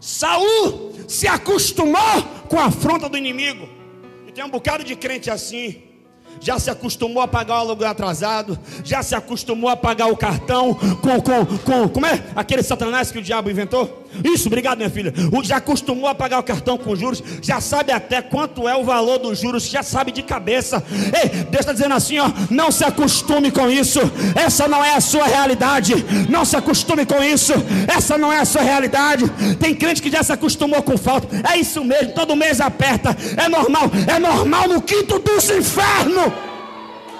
Saul se acostumou com a afronta do inimigo. E tem um bocado de crente assim já se acostumou a pagar o aluguel atrasado, já se acostumou a pagar o cartão com, com, com como é? Aquele satanás que o diabo inventou? Isso, obrigado, minha filha. Já acostumou a pagar o cartão com juros, já sabe até quanto é o valor dos juros, já sabe de cabeça. Ei, Deus está dizendo assim: ó, não se acostume com isso, essa não é a sua realidade. Não se acostume com isso, essa não é a sua realidade. Tem crente que já se acostumou com falta, é isso mesmo, todo mês aperta, é normal, é normal no quinto dos infernos. 动。